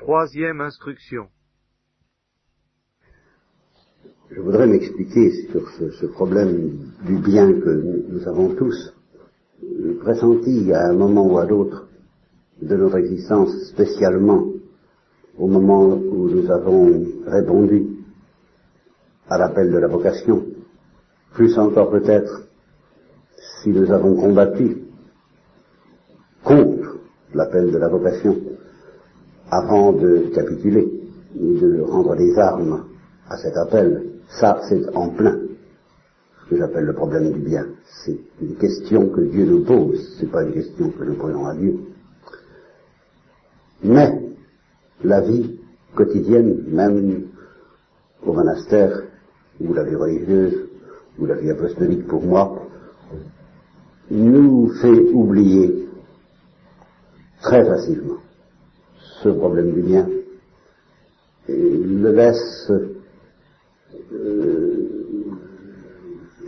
Troisième instruction. Je voudrais m'expliquer sur ce, problème du bien que nous avons tous pressenti à un moment ou à l'autre de notre existence, spécialement au moment où nous avons répondu à l'appel de la vocation, plus encore peut-être si nous avons combattu contre l'appel de la vocation avant de capituler ou de rendre les armes à cet appel, ça c'est en plein ce que j'appelle le problème du bien. C'est une question que Dieu nous pose, c'est pas une question que nous posons à Dieu. Mais la vie quotidienne, même au monastère, ou la vie religieuse, ou la vie apostolique pour moi, nous fait oublier très facilement ce problème du bien et le laisse euh,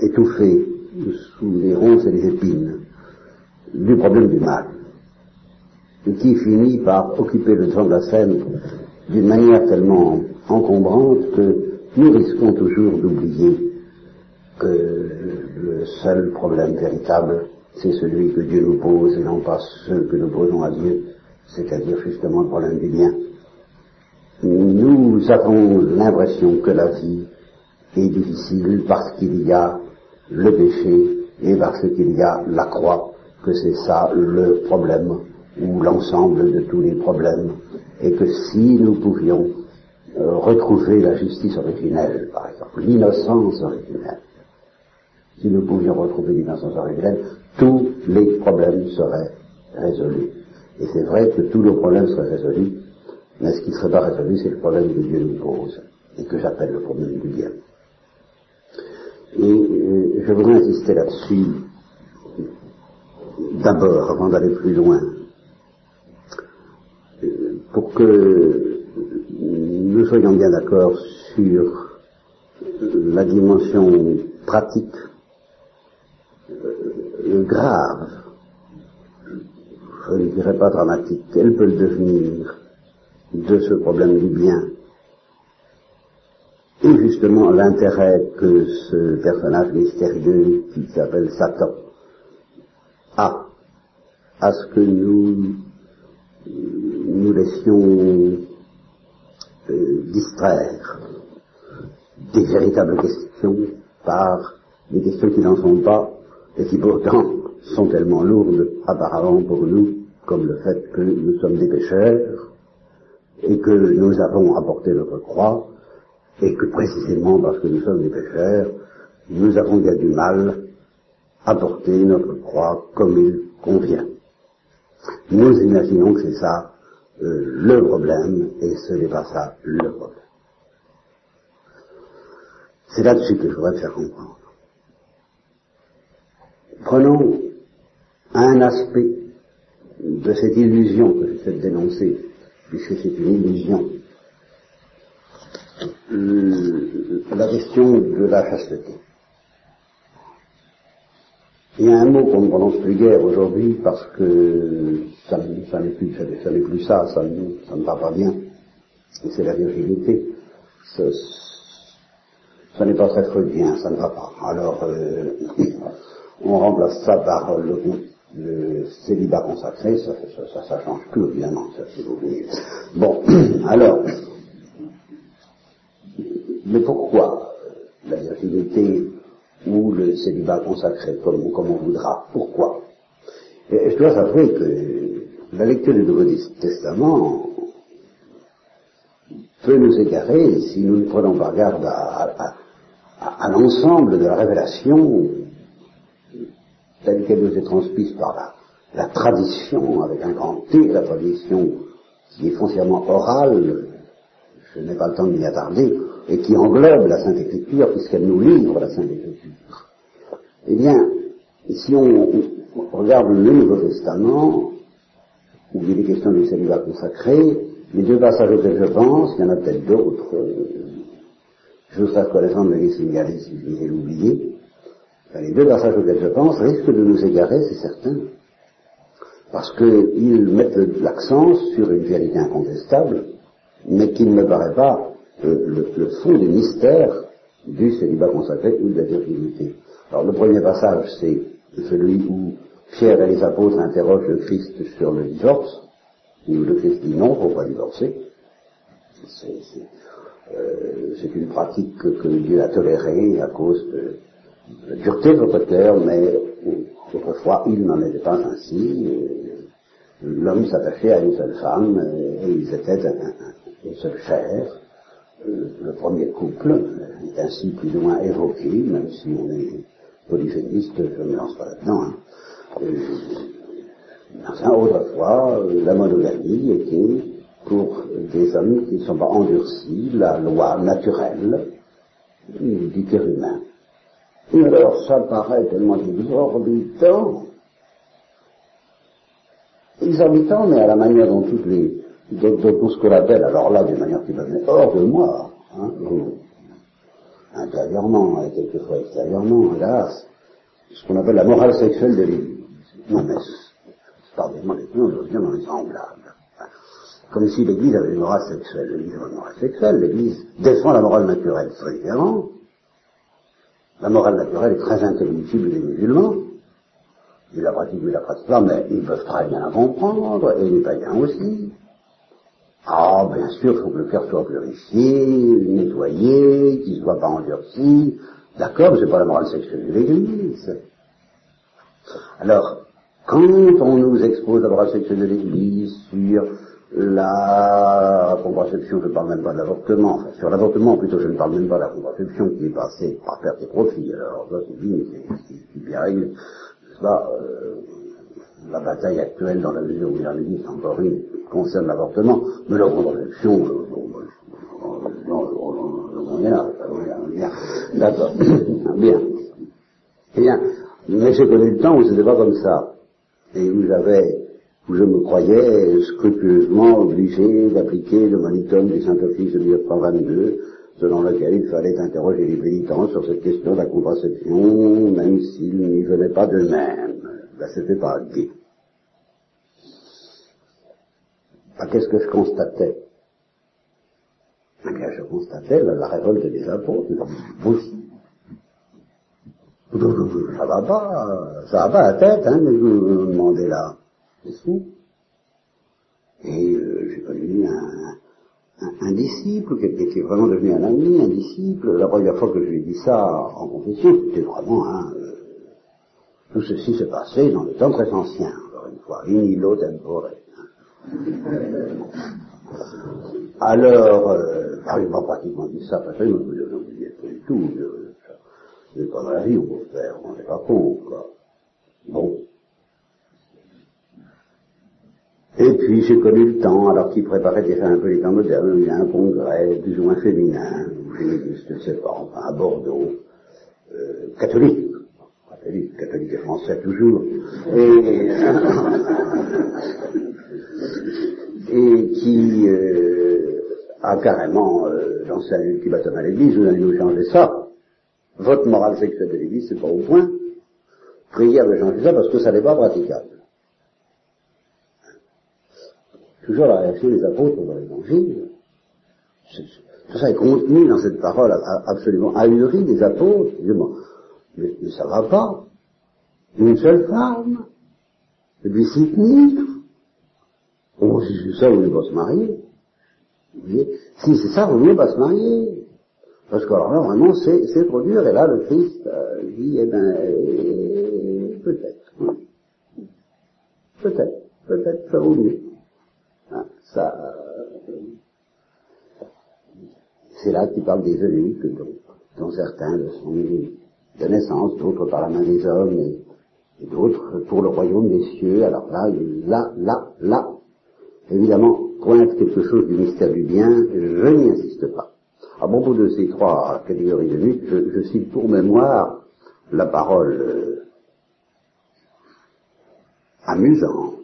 étouffé sous les ronces et les épines du problème du mal, et qui finit par occuper le devant de la scène d'une manière tellement encombrante que nous risquons toujours d'oublier que le seul problème véritable, c'est celui que Dieu nous pose et non pas ceux que nous posons à Dieu, c'est-à-dire justement le problème du bien. Nous avons l'impression que la vie est difficile parce qu'il y a le péché et parce qu'il y a la croix, que c'est ça le problème ou l'ensemble de tous les problèmes, et que si nous pouvions euh, retrouver la justice originelle, par exemple, l'innocence originelle, si nous pouvions retrouver l'innocence originelle, tous les problèmes seraient résolus. Et c'est vrai que tous nos problèmes seraient résolus, mais ce qui ne serait pas résolu, c'est le problème que Dieu nous pose, et que j'appelle le problème du bien. Et euh, je voudrais insister là-dessus, d'abord, avant d'aller plus loin, euh, pour que nous soyons bien d'accord sur la dimension pratique euh, grave, je ne dirais pas dramatique, quel peut le devenir de ce problème du bien. Et justement l'intérêt que ce personnage mystérieux qui s'appelle Satan a à ce que nous nous laissions euh, distraire des véritables questions par des questions qui n'en sont pas et qui pourtant sont tellement lourdes apparemment pour nous comme le fait que nous sommes des pécheurs et que nous avons apporté notre croix et que précisément parce que nous sommes des pécheurs, nous avons bien du mal à porter notre croix comme il convient. Nous imaginons que c'est ça euh, le problème et ce n'est pas ça le problème. C'est là-dessus que je voudrais faire comprendre. Prenons un aspect de cette illusion que j'essaie de dénoncer, puisque c'est une illusion euh, la question de la chasteté. Il y a un mot qu'on ne prononce plus guère aujourd'hui parce que ça, n'est plus ça, ça, ne va pas bien. C'est la virginité. Ça, ça n'est pas très bien, ça ne va pas. Alors, euh, on remplace ça par le, le célibat consacré, ça, ça, ça, change tout évidemment, ça, si vous voulez. Bon, alors, mais pourquoi la virginité ou le célibat consacré, comme, on voudra Pourquoi? Et Je dois avouer que la lecture du Nouveau Testament peut nous égarer si nous ne prenons pas garde à, l'ensemble de la révélation telle qu'elle nous est transmise par la, tradition, avec un grand T, la tradition qui est foncièrement orale, je n'ai pas le temps de m'y attarder, et qui englobe la Sainte Écriture, puisqu'elle nous livre la Sainte Écriture. Eh bien, si on, regarde le Nouveau Testament, où il est question du célibat consacré, les deux passages auxquels je pense, il y en a peut-être d'autres, euh, je serais connaissant de me signaler si je les ai les deux passages auxquels je pense risquent de nous égarer, c'est certain, parce qu'ils mettent l'accent sur une vérité incontestable, mais qui ne me paraît pas le, le, fond du mystère du célibat consacré ou de la virginité. Alors le premier passage, c'est celui où Pierre et les apôtres interrogent le Christ sur le divorce, où le Christ dit non, il ne faut pas divorcer. Euh, c'est une pratique que, Dieu a tolérée à cause de dureté de votre cœur, mais autrefois il n'en était pas ainsi. L'homme s'attachait à une seule femme et ils étaient une seule chair. Euh, le premier couple est ainsi plus ou moins évoqué, même si on est polyphéniste, je ne me lance pas là-dedans. Hein. Euh, enfin, autrefois, la monogamie était pour des hommes qui ne sont pas endurcis, la loi naturelle du cœur humain. Alors ça paraît tellement exorbitant, exorbitant, mais à la manière dont toutes les, ce qu'on appelle, alors là, d'une manière qui va hors de moi, hein, intérieurement, et quelquefois extérieurement, hélas, ce qu'on appelle la morale sexuelle de l'Église. Non mais, pardonnez-moi les on bien dans les semblables comme si l'Église avait une morale sexuelle. L'Église morale sexuelle, l'Église défend la morale naturelle, c'est différent. La morale naturelle est très intelligible des musulmans. Ils la pratiquent, ils la pratiquent pas, mais ils peuvent très bien la comprendre, et les païens aussi. Ah, bien sûr, il faut que le cœur soit purifié, nettoyé, qu'il ne soit pas endurci. D'accord, c'est pas la morale sexuelle de l'Église. Alors, quand on nous expose la morale sexuelle de l'Église sur la contraception, je ne parle même pas de l'avortement. Enfin, sur l'avortement, plutôt, je ne parle même pas de la contraception qui est passée par perte et profit. Alors, ça, c'est mais c'est bien réglé. Ça, euh, la bataille actuelle, dans la mesure où il en existe encore une, concerne l'avortement, mais la contraception, le Moyen Âge, bien, d'accord, bien. Bien, mais j'ai connu le temps où c'était pas comme ça, et où j'avais où je me croyais scrupuleusement obligé d'appliquer le monitome du Saint-Office de 1922, selon lequel il fallait interroger les militants sur cette question de la contraception, même s'ils n'y venaient pas d'eux-mêmes. Ben, c'était pas gay. Ben, qu'est-ce que je constatais? Ben, je constatais la, révolte des apôtres. Oui. Ça va pas, ça va pas la tête, hein, mais vous me demandez là. Et euh, j'ai connu un, un, disciple, quelqu'un qui est vraiment devenu un ami, un disciple. La première fois que je lui ai dit ça en confession, c'était vraiment un... Euh, tout ceci s'est passé dans le temps très ancien, encore une fois, in illo tempore. Alors, euh, bah, il m'a pratiquement dit ça, parce que je ne dis pas du tout, je n'ai pas dans la vie, on peut faire, on n'est pas con, quoi. Bon, Et puis j'ai connu le temps, alors qu'il préparait déjà un peu les temps modernes, il y a un congrès plus ou moins féminin, je ne sais pas, enfin à Bordeaux, euh, catholique, catholique, catholique et français toujours, et, et qui euh, a carrément euh, lancé un ultimatum à l'Église, vous allez nous changer ça. Votre morale sexuelle de l'Église, c'est pas au point. Prière de changer ça parce que ça n'est pas praticable toujours la réaction des apôtres dans l'évangile. Tout ça est contenu dans cette parole absolument ahurie des apôtres. Mais, mais ça va pas. Une seule femme. Puis s'y tenir. Oh, si c'est ça, vous ne pas se marier. si c'est ça, vous ne pas se marier. Parce que alors là, vraiment, c'est trop dur. Et là, le Christ euh, dit, eh ben, peut-être. Peut-être. Peut-être, ça vaut mieux ça, c'est là qu'il parle des eunuques, dont, certains le sont de naissance, d'autres par la main des hommes, et, d'autres pour le royaume des cieux. Alors là, là, là, là, évidemment, pointe quelque chose du mystère du bien, je n'y insiste pas. À propos de ces trois catégories je, je cite pour mémoire la parole euh, amusante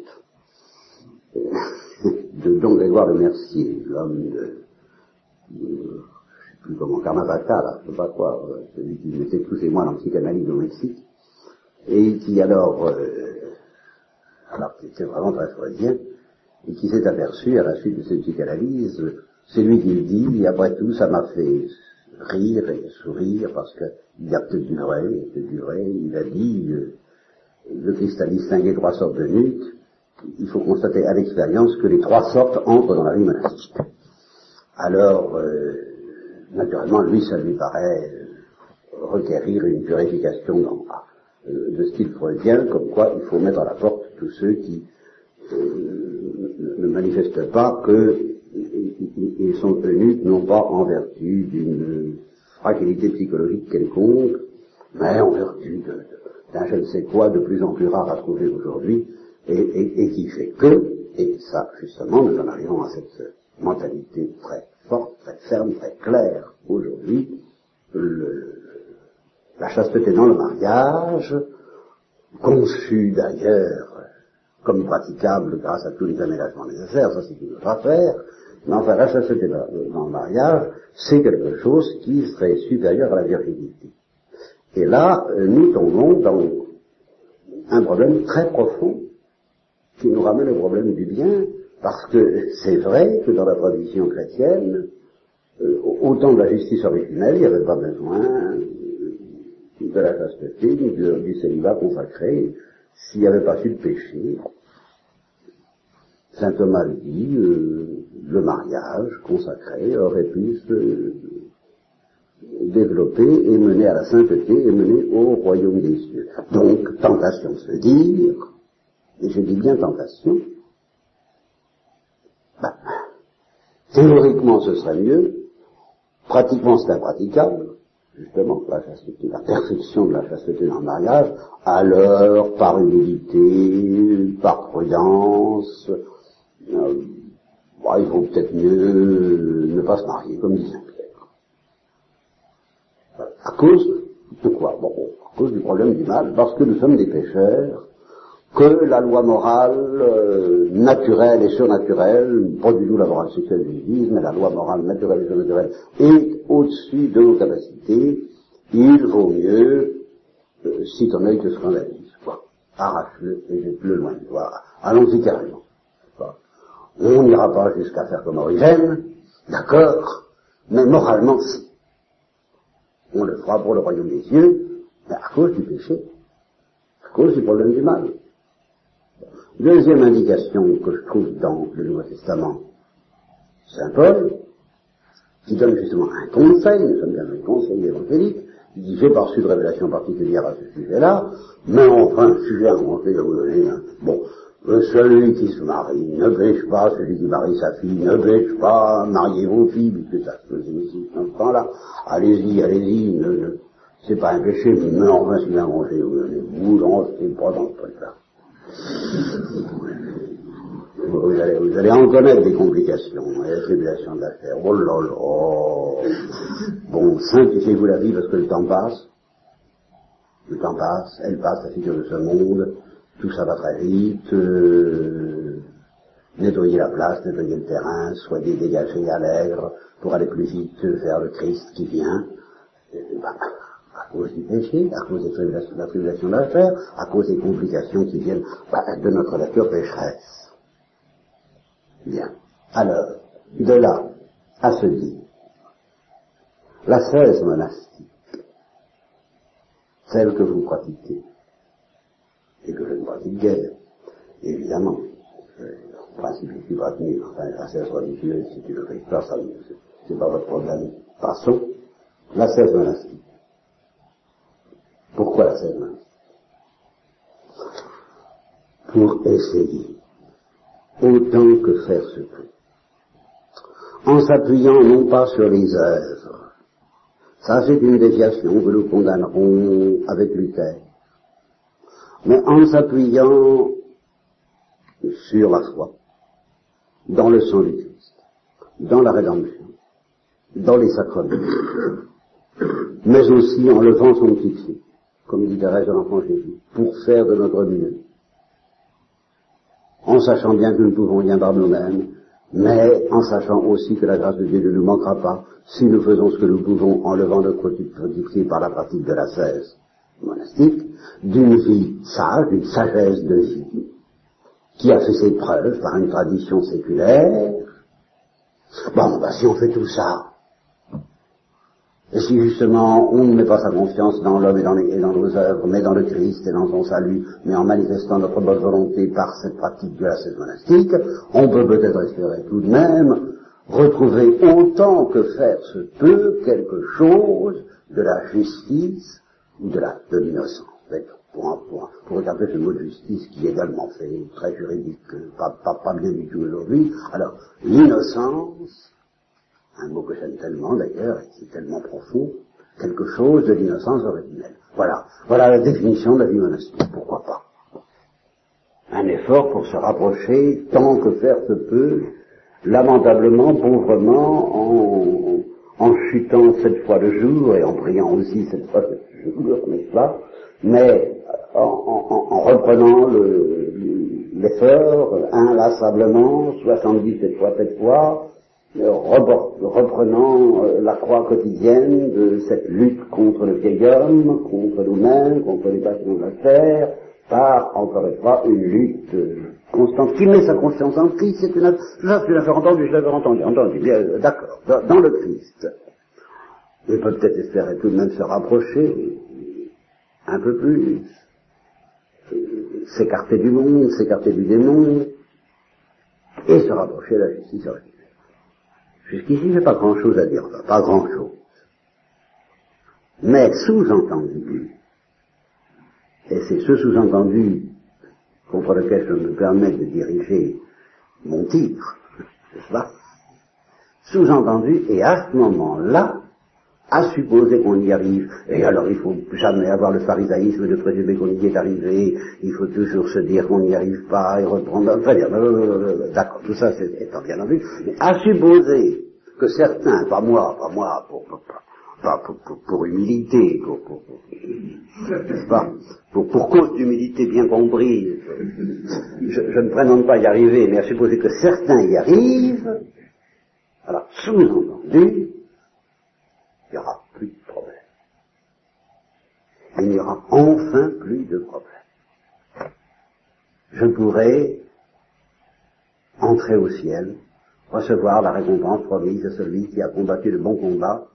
de Don Grégoire de Mercier, l'homme de, je ne sais plus comment, Karmavata, là, je sais pas quoi, euh, celui qui mettait tous ses mois en psychanalyse au Mexique, et qui alors, euh, alors qui était vraiment très freudien, et qui s'est aperçu à la suite de cette psychanalyse, C'est lui qui le dit, et après tout, ça m'a fait rire et sourire, parce qu'il a peut-être du vrai, peut-être du vrai, il a dit, euh, le Christ a distingué trois sortes de nuques, il faut constater à l'expérience que les trois sortes entrent dans la vie monastique. Alors, euh, naturellement, lui, ça lui paraît euh, requérir une purification euh, de style freudien, comme quoi il faut mettre à la porte tous ceux qui ne manifestent pas qu'ils sont tenus non pas en vertu d'une fragilité psychologique quelconque, mais en vertu d'un je ne sais quoi de plus en plus rare à trouver aujourd'hui, et, qui fait que, et ça justement nous en arrivons à cette mentalité très forte, très ferme, très claire aujourd'hui, la chasteté dans le mariage, conçue d'ailleurs comme praticable grâce à tous les aménagements nécessaires, ça c'est une autre affaire, mais enfin la chasteté dans, le mariage, c'est quelque chose qui serait supérieur à la virginité. Et là, nous tombons dans un problème très profond qui nous ramène au problème du bien, parce que c'est vrai que dans la tradition chrétienne, euh, autant de la justice originelle, il n'y avait pas besoin de la chasteté, ni du célibat consacré, s'il n'y avait pas su de péché. Saint Thomas le dit, euh, le mariage consacré aurait pu se développer et mener à la sainteté et mener au royaume des cieux. Donc, tentation de se dire, et je dis bien tentation, ben, théoriquement ce serait mieux, pratiquement c'est impraticable, justement, la chasteté, la perfection de la chasteté dans le mariage, alors par humilité, par prudence, euh, il vaut peut-être mieux ne pas se marier, comme dit Saint-Pierre. À cause de quoi? Bon, à cause du problème du mal, parce que nous sommes des pécheurs, que la loi morale euh, naturelle et surnaturelle, pas du tout la morale sexuelle du l'Église, mais la loi morale naturelle et surnaturelle est au-dessus de nos capacités, il vaut mieux, euh, si ton œil te scandalise, quoi. Arrache-le et jette-le loin de. Allons-y carrément. On n'ira pas jusqu'à faire comme Origène, d'accord, mais moralement si. On le fera pour le royaume des cieux, mais à cause du péché, à cause du problème du mal. Deuxième indication que je trouve dans le Nouveau Testament, Saint Paul, qui donne justement un conseil, nous sommes bien un conseil évangélique, il dit j'ai pas reçu de révélation particulière à ce sujet-là, mais enfin, sujet à monter à vous donner, hein. bon, celui qui se marie ne pêche pas, celui qui marie sa fille ne pêche pas, mariez vos filles, puisque ça se faisait ici dans ce temps-là, allez-y, allez-y, ne, c'est pas un péché, mais enfin, si un manger, vous donnez, vous, c'est pas dans ce truc-là. Vous allez, en connaître des complications et des tribulations d'affaires. Oh là là Bon, simplifiez-vous la vie parce que le temps passe. Le temps passe, elle passe, la figure de ce monde, tout ça va très vite. Euh, nettoyez la place, nettoyez le terrain, soyez dégagés, allègres, pour aller plus vite vers le Christ qui vient. À cause du péché, à cause de la tribulation d'affaires, à cause des complications qui viennent bah, de notre nature pécheresse. Bien. Alors, de là à se dire, la cesse monastique, celle que vous pratiquez, et que je ne pratique guère, évidemment, le principe qui va tenir, enfin, la cesse religieuse, si tu ne le pas, ça, c'est pas votre problème. Passons, la cesse monastique. Pourquoi la scène Pour essayer, autant que faire se peut, en s'appuyant non pas sur les œuvres, ça c'est une déviation que nous condamnerons avec Luther, mais en s'appuyant sur la foi, dans le sang du Christ, dans la rédemption, dans les sacrements, mais aussi en levant son petit pied comme dit Thérèse de l'Enfant Jésus, pour faire de notre mieux. En sachant bien que nous ne pouvons rien par nous-mêmes, mais en sachant aussi que la grâce de Dieu ne nous manquera pas si nous faisons ce que nous pouvons en levant notre pied par la pratique de la cesse monastique, d'une vie sage, d'une sagesse de vie, qui a fait ses preuves par une tradition séculaire, Bon, bah, si on fait tout ça, si justement on ne met pas sa confiance dans l'homme et dans, et nos œuvres, mais dans le Christ et dans son salut, mais en manifestant notre bonne volonté par cette pratique de la cesse monastique, on peut peut-être espérer tout de même retrouver autant que faire se peut quelque chose de la justice ou de la de l'innocence. Pour, pour, pour, regarder ce mot de justice qui est également fait très juridique, pas bien du tout aujourd'hui. Alors, l'innocence, un mot que j'aime tellement d'ailleurs, et qui est tellement profond, quelque chose de l'innocence originelle. Voilà. Voilà la définition de la vie monastique. Pourquoi pas? Un effort pour se rapprocher, tant que faire se peut, lamentablement, pauvrement, en, en chutant cette fois le jour et en priant aussi cette fois le jour, n'est-ce pas? Mais en, en, en reprenant l'effort inlassablement, 77 fois cette fois, reprenant euh, la croix quotidienne de cette lutte contre le vieil homme, contre nous-mêmes, contre les passions de la terre, par, encore une fois, une lutte euh, constante qui met sa conscience en Christ. C'est une, ça, tu l'avais entendu, je l'avais entendu, entendu, euh, d'accord, dans le Christ. Il peut peut-être espérer tout de même se rapprocher un peu plus, s'écarter du monde, s'écarter du démon, et se rapprocher de la justice. Jusqu'ici, j'ai pas grand-chose à dire, pas grand-chose. Mais sous-entendu, et c'est ce sous-entendu contre lequel je me permets de diriger mon titre, n'est-ce pas? Sous-entendu, et à ce moment-là, à supposer qu'on y arrive, et alors il faut jamais avoir le pharisaïsme de présumer qu'on y est arrivé, il faut toujours se dire qu'on n'y arrive pas et reprendre, enfin, d'accord, tout ça c'est étant bien entendu, mais à supposer que certains, pas moi, pas moi, pour, humilité, pour, pour, pas, pour, cause d'humilité bien comprise, je, je ne prétends pas y arriver, mais à supposer que certains y arrivent, alors sous-entendu, il n'y aura plus de problème. Il n'y aura enfin plus de problème. Je pourrai entrer au ciel, recevoir la récompense promise à celui qui a combattu le bon combat,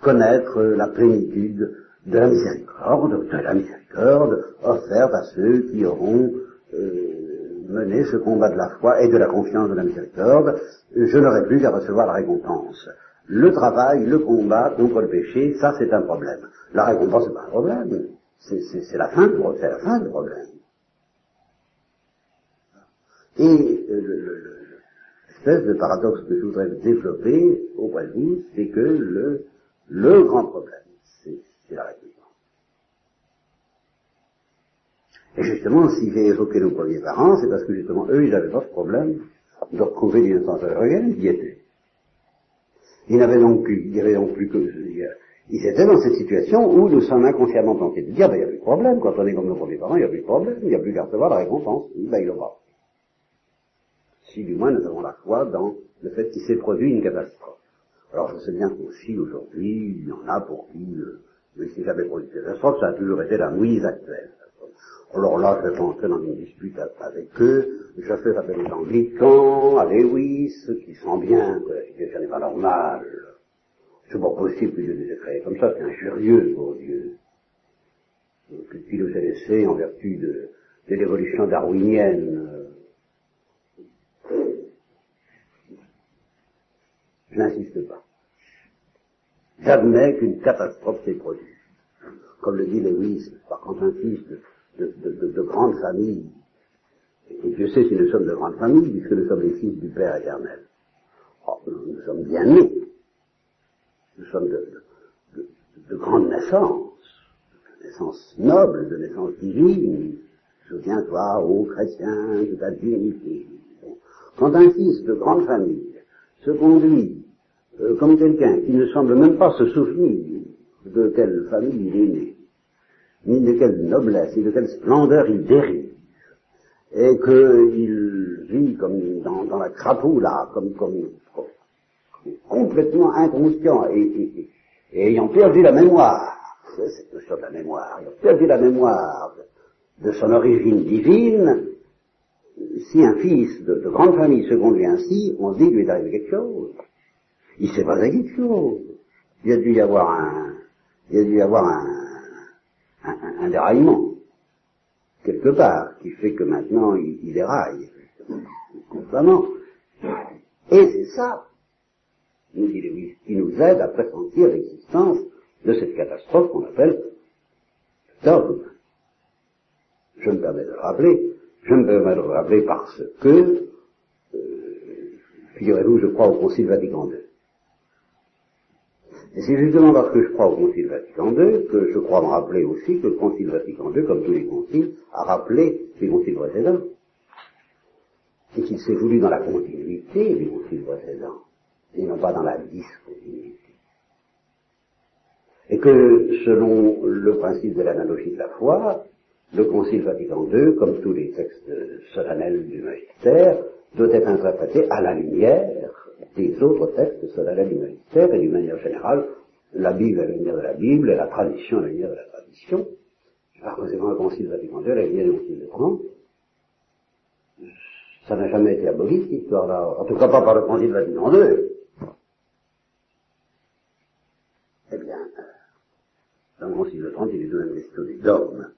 connaître la plénitude de la miséricorde, de la miséricorde offerte à ceux qui auront euh, mené ce combat de la foi et de la confiance de la miséricorde, je n'aurai plus qu'à recevoir la récompense le travail, le combat contre le péché, ça c'est un problème. La récompense c'est pas un problème, c'est la fin, c'est la fin du problème. Et euh, l'espèce de paradoxe que je voudrais développer auprès de vous, c'est que le, le grand problème, c'est la récompense. Et justement, si j'ai évoqué nos premiers parents, c'est parce que justement, eux, ils n'avaient pas ce problème de retrouver l'innocence réelle, ils y. Ils n'avaient donc il avait donc plus que, ils étaient dans cette situation où nous sommes inconsciemment tentés de dire, ben, il n'y a plus de problème, quand on est comme nos premiers parents, il n'y a plus de problème, il n'y a plus qu'à recevoir la récompense, ben, il aura. Si du moins nous avons la foi dans le fait qu'il s'est produit une catastrophe. Alors je sais bien qu'aussi aujourd'hui, il y en a pour qui, euh, mais si jamais produit une catastrophe, ça a toujours été la mouise actuelle. Alors là, je vais dans une dispute avec eux. Je fais appel aux anglicans, à Lewis, qui sent bien que la situation n'est pas normale. C'est pas possible que Dieu les ait créés comme ça, c'est injurieux pour Dieu. Qu'il nous ait laissé en vertu de, l'évolution darwinienne. Je n'insiste pas. J'admets qu'une catastrophe s'est produite. Comme le dit Lewis, par contre un familles. Et Dieu sait si nous sommes de grandes familles, puisque nous sommes les fils du Père éternel. Oh, nous, sommes bien nés. Nous sommes de, de, grandes naissances, de naissances nobles, de naissances divines. Souviens-toi, ô chrétien, de ta dignité. Quand un fils de grande famille se conduit euh, comme quelqu'un qui ne semble même pas se souvenir de quelle famille il est né, ni de quelle noblesse, ni de quelle splendeur il dérive, et qu'il vit comme dans, la là, comme, complètement inconscient et, ayant perdu la mémoire, c'est notion de la mémoire, ayant perdu la mémoire de, son origine divine, si un fils de, grande famille se conduit ainsi, on dit qu'il lui est arrivé quelque chose. il s'est passé quelque chose. Il a dû y avoir un, il a dû y avoir un, un, déraillement quelque part qui fait que maintenant il, il déraille constamment. Et c'est ça nous dit qui nous aide à pressentir l'existence de cette catastrophe qu'on appelle dogme. Je me permets de le rappeler, je me permets de le rappeler parce que, euh, figurez-vous, je crois au Concile Vatican II. Et c'est justement parce que je crois au Concile Vatican II que je crois me rappeler aussi que le Concile Vatican II, comme tous les conciles, a rappelé les conciles précédents. Et qu'il s'est voulu dans la continuité des conciles précédents, et non pas dans la discontinuité. Et que, selon le principe de l'analogie de la foi, le Concile Vatican II, comme tous les textes solennels du magistère, doit être interprété à la lumière des autres textes solennels du magistère et d'une manière générale, la Bible à la de la Bible et la tradition à la de la tradition. Par conséquent, le Concile Vatican II, la lumière du Concile de Trente, ça n'a jamais été aboli, cette histoire-là. En tout cas, pas par le Concile Vatican II. Eh bien, dans le Concile de Trente, il est de même question du dogme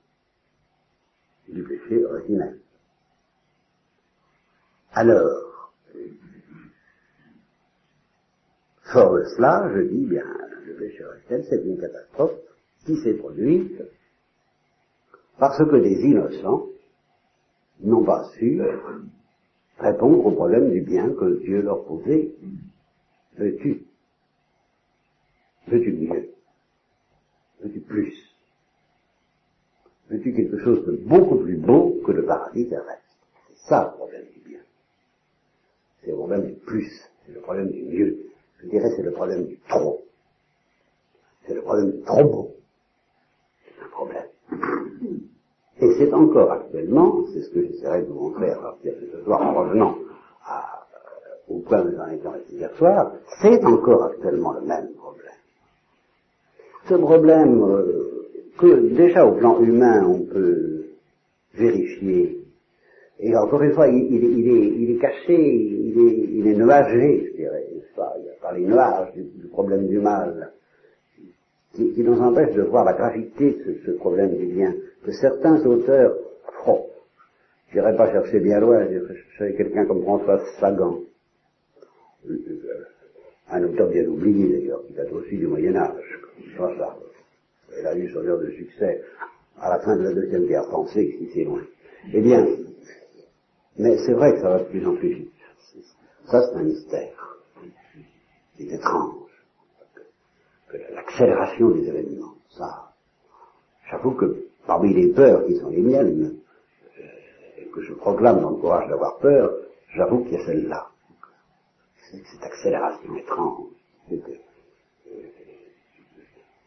du péché originel. Alors, fort cela, je dis bien, le péché originel, c'est une catastrophe qui s'est produite parce que des innocents n'ont pas su répondre au problème du bien que Dieu leur posait. Veux-tu? Veux-tu mieux? Veux-tu plus? Veux-tu quelque chose de beaucoup plus beau que le paradis terrestre? C'est ça le problème du bien. C'est le problème du plus, c'est le problème du mieux. Je dirais c'est le problème du trop. C'est le problème du trop beau. C'est un problème. Et c'est encore actuellement, c'est ce que j'essaierai de vous montrer à partir de ce soir en revenant à, euh, au point où j'en étais resté hier soir, c'est encore actuellement le même problème. Ce problème euh, que déjà au plan humain on peut vérifier, et encore une fois, il, il, est, il est, caché, il est, il est nuagé, je dirais, n'est-ce pas? Par les nuages du, problème du mal, qui, qui, nous empêche de voir la gravité de ce, ce problème du bien, que certains auteurs, je n'irai pas chercher bien loin, quelqu'un comme François Sagan, euh, un auteur bien oublié d'ailleurs, qui date aussi du Moyen Âge, comme ça. Elle a eu son heure de succès à la fin de la Deuxième Guerre française, si c'est loin. Eh bien, mais c'est vrai que ça va de plus en plus vite. Ça, c'est un mystère. C'est étrange. L'accélération des événements, ça, j'avoue que parmi les peurs qui sont les miennes, et que je proclame dans le courage d'avoir peur, j'avoue qu'il y a celle-là. Cette accélération étrange. Euh,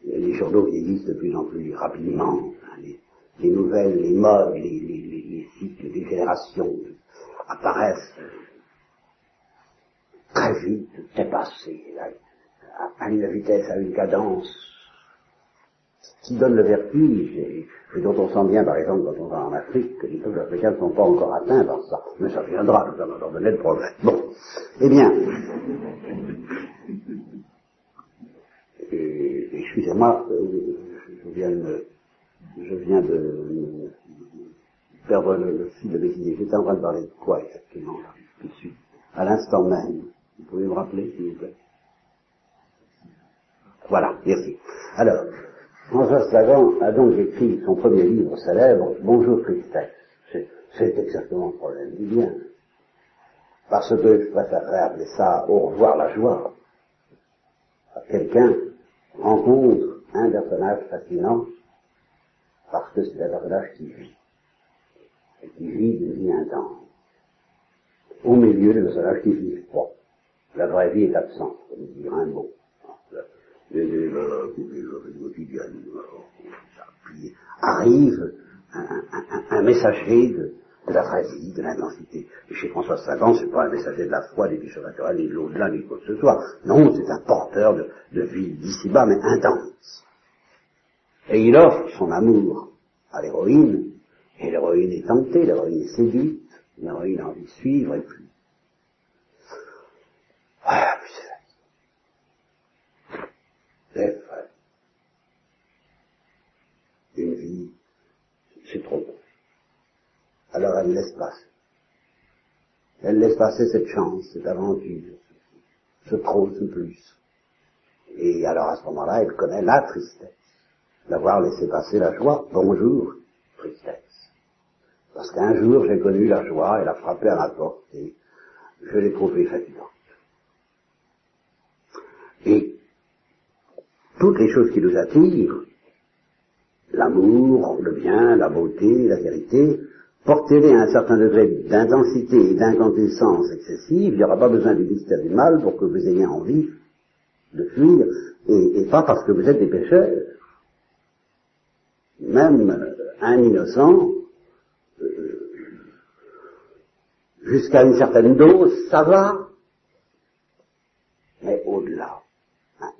les journaux vieillissent de plus en plus rapidement. Hein, les, les, nouvelles, les modes, les, les, les cycles générations apparaissent très vite, dépassés, à, une vitesse, à une cadence qui donne le vertige et, dont on sent bien, par exemple, quand on va en Afrique, que les peuples africains ne sont pas encore atteints par ça. Mais ça viendra, nous allons leur donner le progrès. Bon. Eh bien, excusez-moi, je viens de, je viens de perdre le, fil de mes idées. J'étais en train de parler de quoi exactement, là, tout à l'instant même? Vous pouvez me rappeler, s'il vous plaît Voilà, merci. Alors, François Sagan a donc écrit son premier livre célèbre, Bonjour tristesse. C'est exactement le problème du bien. Parce que je préférerais appeler ça Au revoir la joie. Quelqu'un rencontre un personnage fascinant parce que c'est un personnage qui vit. Et qui vit d'une vie intense. Au milieu des personnages qui vivent pas. La vraie vie est absente, comme dire un mot. Puis arrive un, un, un messager de, de, la vraie vie, de l'intensité. Et chez François Sagan, c'est pas un messager de la foi, des biches naturelles, ni de l'au-delà, ni quoi que ce soit. Non, c'est un porteur de, de vie d'ici-bas, mais intense. Et il offre son amour à l'héroïne, et l'héroïne est tentée, l'héroïne est séduite, l'héroïne a envie de suivre, et puis... Ah, c'est la. Une vie, c'est trop. Alors elle laisse passer. Elle laisse passer cette chance, cette aventure, ce trop, ce plus. Et alors à ce moment-là, elle connaît la tristesse d'avoir laissé passer la joie. Bonjour, tristesse. Parce qu'un jour, j'ai connu la joie, elle a frappé à ma porte et je l'ai trouvée fatigante. Et toutes les choses qui nous attirent, l'amour, le bien, la beauté, la vérité, portez-les à un certain degré d'intensité et d'incandescence excessive, il n'y aura pas besoin du mystère du mal pour que vous ayez envie de fuir, et, pas parce que vous êtes des pécheurs. Même un innocent, euh, jusqu'à une certaine dose, ça va.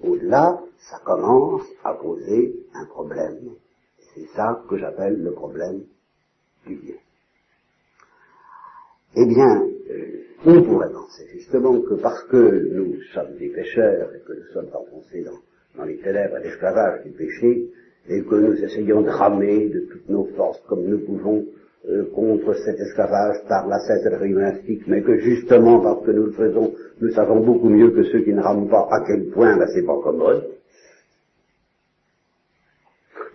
Au-delà, ça commence à poser un problème. C'est ça que j'appelle le problème du bien. Eh bien, euh, on pourrait penser justement que parce que nous sommes des pécheurs et que nous sommes enfoncés dans, les ténèbres et l'esclavage du péché, et que nous essayons de ramer de toutes nos forces comme nous pouvons euh, contre cet esclavage par la cesse gymnastique, mais que justement parce que nous le faisons, nous savons beaucoup mieux que ceux qui ne rament pas à quel point ben, c'est pas commode.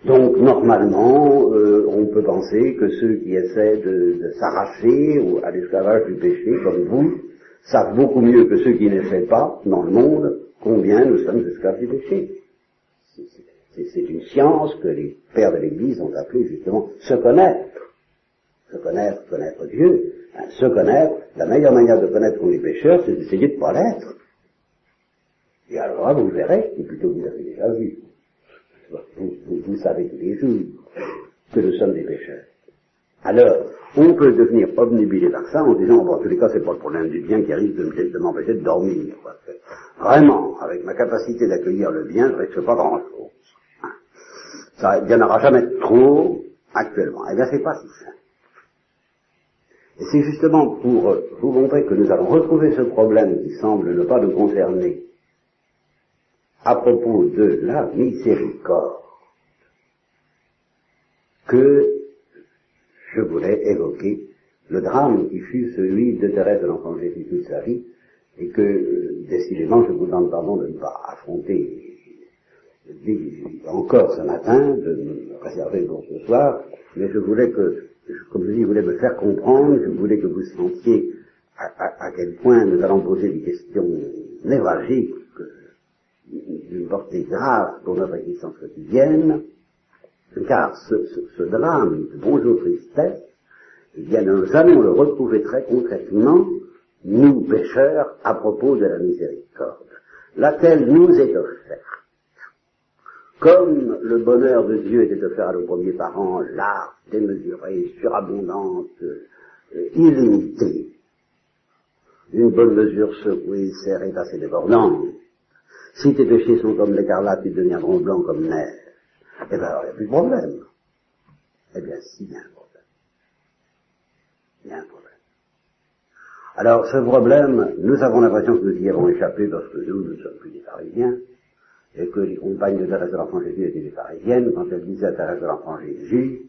Donc normalement, euh, on peut penser que ceux qui essaient de, s'arracher à l'esclavage du péché, comme vous, savent beaucoup mieux que ceux qui n'essaient pas dans le monde combien nous sommes esclaves du péché. C'est une science que les pères de l'Église ont appelée justement se connaître. Se connaître, connaître Dieu. Hein, se connaître, la meilleure manière de connaître qu'on est pécheur, c'est d'essayer de ne pas l'être. Et alors là, vous verrez, et plutôt vous avez déjà vu, vous, savez tous les jours que nous sommes des pécheurs. Alors, on peut devenir obnubilé par ça en disant, bon, en tous les cas, c'est pas le problème du bien qui risque de m'empêcher de dormir. vraiment, avec ma capacité d'accueillir le bien, je ne risque pas grand-chose. Hein. Ça, il n'y en aura jamais trop actuellement. Eh bien, c'est pas si simple. Et c'est justement pour vous montrer que nous allons retrouver ce problème qui semble ne pas nous concerner à propos de la miséricorde que je voulais évoquer le drame qui fut celui de Thérèse de l'Enfant Jésus toute sa vie, et que, euh, décidément, je vous demande pardon de ne pas affronter encore ce matin, de me réserver pour ce soir, mais je voulais que, comme je dis, je voulais me faire comprendre, je voulais que vous sentiez à, quel point nous allons poser des questions névralgiques d'une portée grave pour notre existence quotidienne, car ce, drame de bonjour tristesse, eh bien nous allons le retrouver très concrètement, nous pécheurs, à propos de la miséricorde, laquelle nous est offerte. Comme le bonheur de Dieu était offert à nos premiers parents, large, démesuré, surabondante, euh, illimitée, une bonne mesure secouée, serrée, assez débordante, si tes péchés sont comme l'écarlate, ils deviendront blancs comme neige. Eh bien, alors, il n'y a plus de problème. Eh bien, si, il y a un problème. Il y a un problème. Alors, ce problème, nous avons l'impression que nous y avons échappé parce que nous, nous ne sommes plus des pharisiens, et que les compagnes de Thérèse de l'Enfant Jésus étaient des pharisiennes, quand elles disaient à Thérèse de l'Enfant Jésus,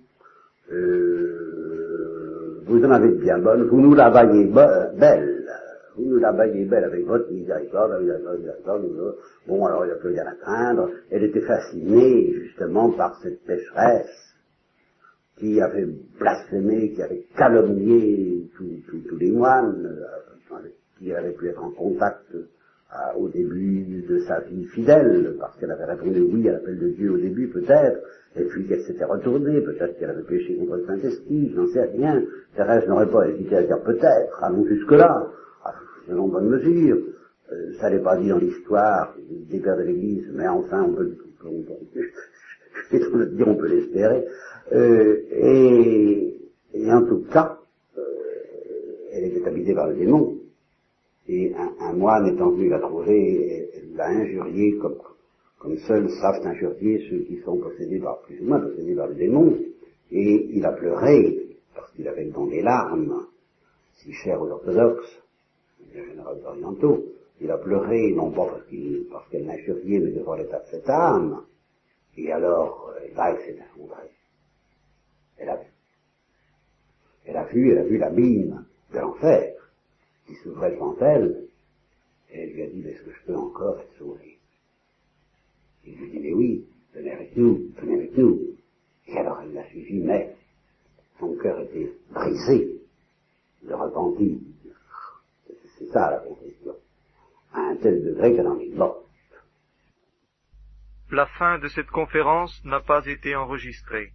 euh, vous en avez de bien bonne, vous nous la voyez belle, vous nous la baillez belle avec votre miséricorde, miséricorde, miséricorde, bon alors il n'y a plus rien à craindre. Elle était fascinée justement par cette pécheresse qui avait blasphémé, qui avait calomnié tous les moines, euh, qui avait pu être en contact au début de sa vie fidèle, parce qu'elle avait répondu oui à l'appel de Dieu au début peut-être, et puis qu'elle s'était retournée, peut-être qu'elle avait péché contre le Saint-Esprit, j'en sais rien. Thérèse n'aurait pas hésité à dire peut-être, allons jusque-là selon bonne mesure. Euh, ça n'est pas dit dans l'histoire des pères de l'Église, mais enfin, on peut, on peut, dire, on peut l'espérer. Euh, et, et, en tout cas, euh, elle était habitée par le démon. Et un, un moine étant venu la trouver, l'a injuriée comme, comme seuls savent injurier ceux qui sont possédés par, plus ou moins possédés par le démon. Et il a pleuré, parce qu'il avait dans des larmes, si chères aux orthodoxes, les généraux orientaux. Il a pleuré, non pas parce qu'elle parce qu l'injuriait, mais voir l'état de cette âme. Et alors, euh, là, elle s'est effondrée. Elle a vu. Elle a vu, elle a vu l'abîme de l'enfer qui s'ouvrait devant elle. Et elle lui a dit, est-ce que je peux encore être sauvée Il lui dit, mais oui, venez avec nous, venez avec nous. Et alors elle l'a suivi, mais son cœur était brisé de repentir. C'est ça la confession. À un tel degré qu'elle en est morte. La fin de cette conférence n'a pas été enregistrée.